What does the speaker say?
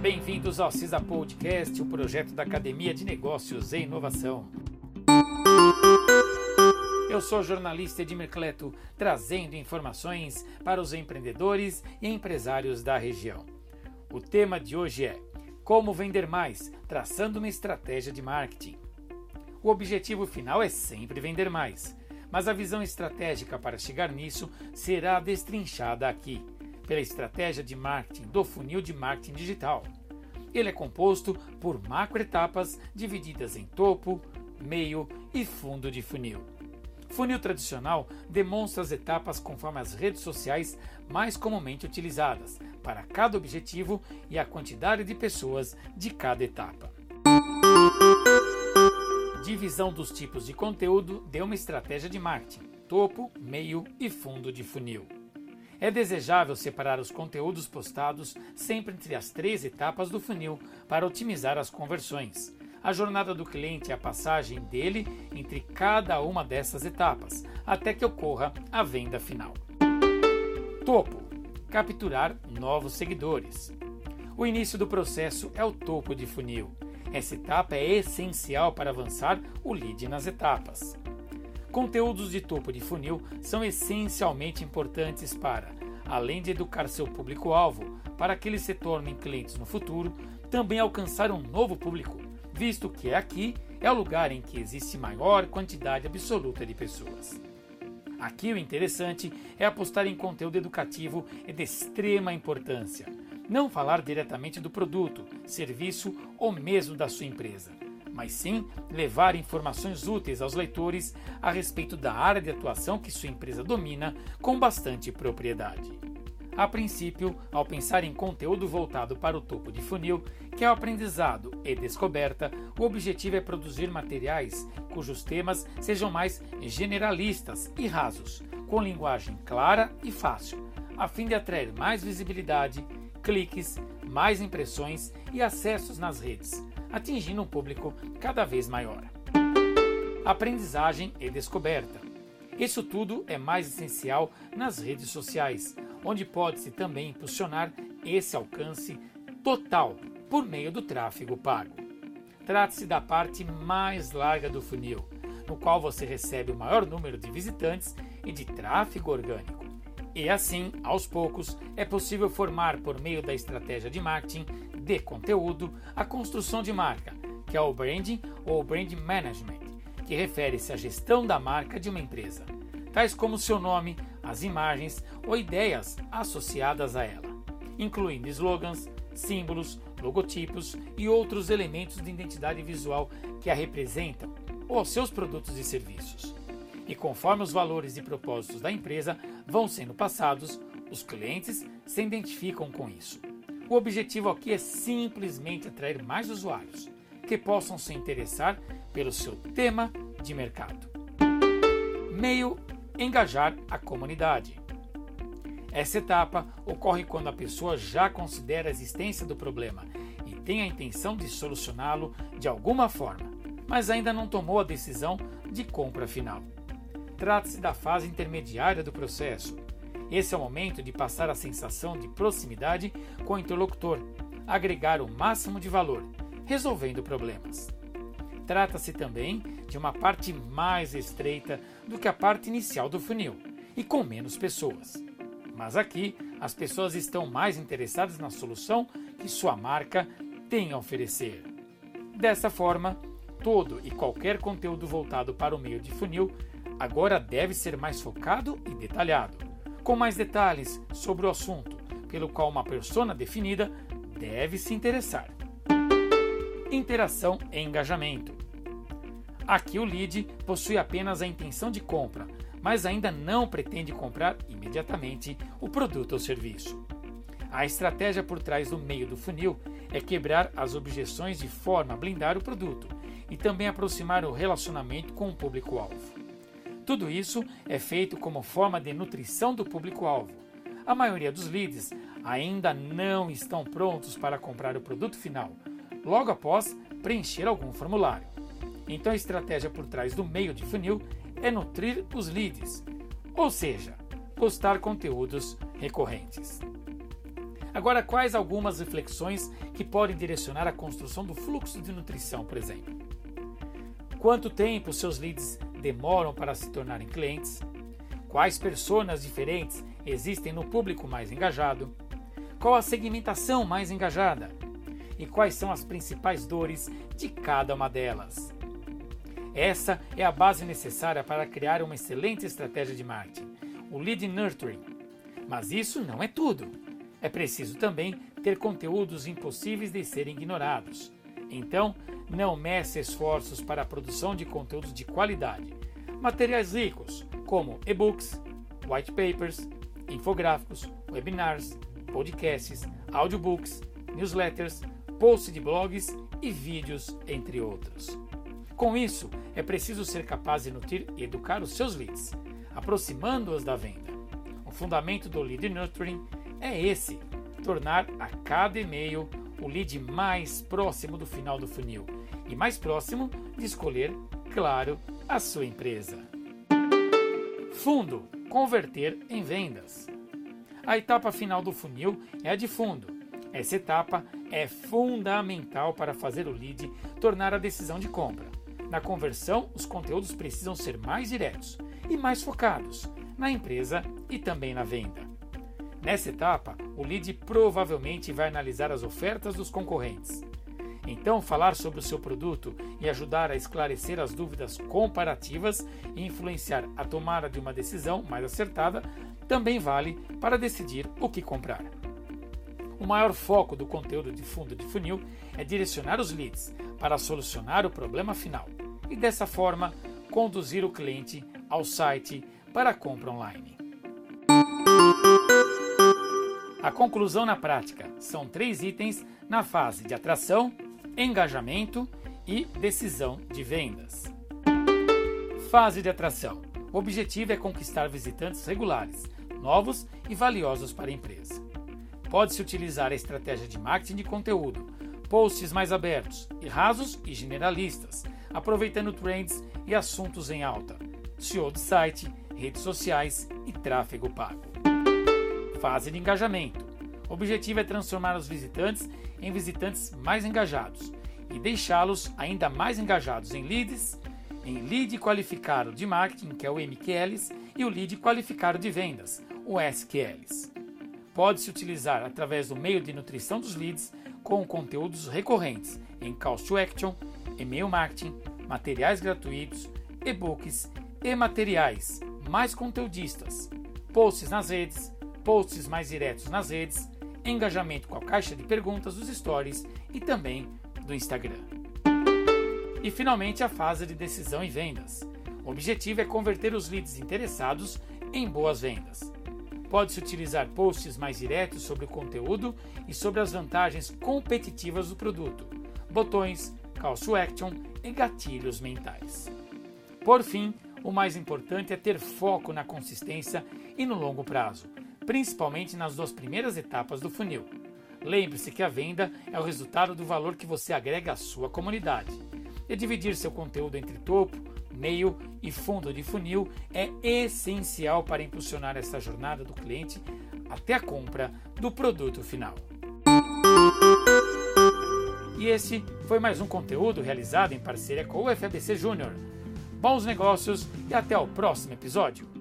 Bem-vindos ao CISA Podcast, o projeto da Academia de Negócios e Inovação. Eu sou jornalista Edmir Cleto, trazendo informações para os empreendedores e empresários da região. O tema de hoje é Como vender mais, traçando uma estratégia de marketing. O objetivo final é sempre vender mais, mas a visão estratégica para chegar nisso será destrinchada aqui pela estratégia de marketing do funil de marketing digital. Ele é composto por macroetapas divididas em topo, meio e fundo de funil. Funil tradicional demonstra as etapas conforme as redes sociais mais comumente utilizadas para cada objetivo e a quantidade de pessoas de cada etapa. Divisão dos tipos de conteúdo de uma estratégia de marketing: topo, meio e fundo de funil. É desejável separar os conteúdos postados sempre entre as três etapas do funil para otimizar as conversões. A jornada do cliente é a passagem dele entre cada uma dessas etapas, até que ocorra a venda final. Topo capturar novos seguidores. O início do processo é o topo de funil. Essa etapa é essencial para avançar o lead nas etapas. Conteúdos de topo de funil são essencialmente importantes para, além de educar seu público-alvo para que eles se tornem clientes no futuro, também alcançar um novo público, visto que aqui é o lugar em que existe maior quantidade absoluta de pessoas. Aqui o interessante é apostar em conteúdo educativo é de extrema importância. Não falar diretamente do produto, serviço ou mesmo da sua empresa mas sim levar informações úteis aos leitores a respeito da área de atuação que sua empresa domina com bastante propriedade. A princípio, ao pensar em conteúdo voltado para o topo de funil, que é o aprendizado e descoberta, o objetivo é produzir materiais cujos temas sejam mais generalistas e rasos, com linguagem clara e fácil, a fim de atrair mais visibilidade, cliques, mais impressões e acessos nas redes, atingindo um público cada vez maior. Aprendizagem e descoberta. Isso tudo é mais essencial nas redes sociais, onde pode-se também impulsionar esse alcance total por meio do tráfego pago. Trata-se da parte mais larga do funil, no qual você recebe o maior número de visitantes e de tráfego orgânico. E assim, aos poucos, é possível formar, por meio da estratégia de marketing, de conteúdo, a construção de marca, que é o branding ou brand management, que refere-se à gestão da marca de uma empresa, tais como seu nome, as imagens ou ideias associadas a ela, incluindo slogans, símbolos, logotipos e outros elementos de identidade visual que a representam ou seus produtos e serviços. E conforme os valores e propósitos da empresa vão sendo passados, os clientes se identificam com isso. O objetivo aqui é simplesmente atrair mais usuários que possam se interessar pelo seu tema de mercado. Meio engajar a comunidade. Essa etapa ocorre quando a pessoa já considera a existência do problema e tem a intenção de solucioná-lo de alguma forma, mas ainda não tomou a decisão de compra final. Trata-se da fase intermediária do processo, esse é o momento de passar a sensação de proximidade com o interlocutor, agregar o máximo de valor, resolvendo problemas. Trata-se também de uma parte mais estreita do que a parte inicial do funil e com menos pessoas. Mas aqui as pessoas estão mais interessadas na solução que sua marca tem a oferecer. Dessa forma, todo e qualquer conteúdo voltado para o meio de funil agora deve ser mais focado e detalhado com mais detalhes sobre o assunto, pelo qual uma persona definida deve se interessar. Interação e engajamento. Aqui o lead possui apenas a intenção de compra, mas ainda não pretende comprar imediatamente o produto ou serviço. A estratégia por trás do meio do funil é quebrar as objeções de forma a blindar o produto e também aproximar o relacionamento com o público-alvo. Tudo isso é feito como forma de nutrição do público-alvo. A maioria dos leads ainda não estão prontos para comprar o produto final, logo após preencher algum formulário. Então a estratégia por trás do meio de funil é nutrir os leads, ou seja, postar conteúdos recorrentes. Agora, quais algumas reflexões que podem direcionar a construção do fluxo de nutrição, por exemplo? Quanto tempo seus leads demoram para se tornarem clientes? Quais personas diferentes existem no público mais engajado? Qual a segmentação mais engajada? E quais são as principais dores de cada uma delas? Essa é a base necessária para criar uma excelente estratégia de marketing, o lead nurturing. Mas isso não é tudo. É preciso também ter conteúdos impossíveis de serem ignorados. Então, não mece esforços para a produção de conteúdos de qualidade. Materiais ricos, como e-books, white papers, infográficos, webinars, podcasts, audiobooks, newsletters, posts de blogs e vídeos, entre outros. Com isso, é preciso ser capaz de nutrir e educar os seus leads, aproximando-os da venda. O fundamento do lead nurturing é esse: tornar a cada e-mail o lead mais próximo do final do funil e mais próximo de escolher, claro, a sua empresa. Fundo converter em vendas. A etapa final do funil é a de fundo. Essa etapa é fundamental para fazer o lead tornar a decisão de compra. Na conversão, os conteúdos precisam ser mais diretos e mais focados na empresa e também na venda. Nessa etapa, o lead provavelmente vai analisar as ofertas dos concorrentes. Então, falar sobre o seu produto e ajudar a esclarecer as dúvidas comparativas e influenciar a tomada de uma decisão mais acertada também vale para decidir o que comprar. O maior foco do conteúdo de fundo de funil é direcionar os leads para solucionar o problema final e, dessa forma, conduzir o cliente ao site para a compra online. A conclusão na prática são três itens na fase de atração, engajamento e decisão de vendas. Fase de atração: o objetivo é conquistar visitantes regulares, novos e valiosos para a empresa. Pode-se utilizar a estratégia de marketing de conteúdo, posts mais abertos e rasos e generalistas, aproveitando trends e assuntos em alta, SEO de site, redes sociais e tráfego pago. Fase de engajamento. O objetivo é transformar os visitantes em visitantes mais engajados e deixá-los ainda mais engajados em leads, em lead qualificado de marketing, que é o MQLs, e o lead qualificado de vendas, o SQLs. Pode-se utilizar através do meio de nutrição dos leads com conteúdos recorrentes em call to action, e-mail marketing, materiais gratuitos, e-books e materiais mais conteudistas, posts nas redes, posts mais diretos nas redes, engajamento com a caixa de perguntas dos stories e também do Instagram. E finalmente a fase de decisão e vendas. O objetivo é converter os leads interessados em boas vendas. Pode-se utilizar posts mais diretos sobre o conteúdo e sobre as vantagens competitivas do produto, botões, call to action e gatilhos mentais. Por fim, o mais importante é ter foco na consistência e no longo prazo, principalmente nas duas primeiras etapas do funil. Lembre-se que a venda é o resultado do valor que você agrega à sua comunidade. E dividir seu conteúdo entre topo, meio e fundo de funil é essencial para impulsionar essa jornada do cliente até a compra do produto final. E esse foi mais um conteúdo realizado em parceria com o FABC Júnior Bons negócios e até o próximo episódio.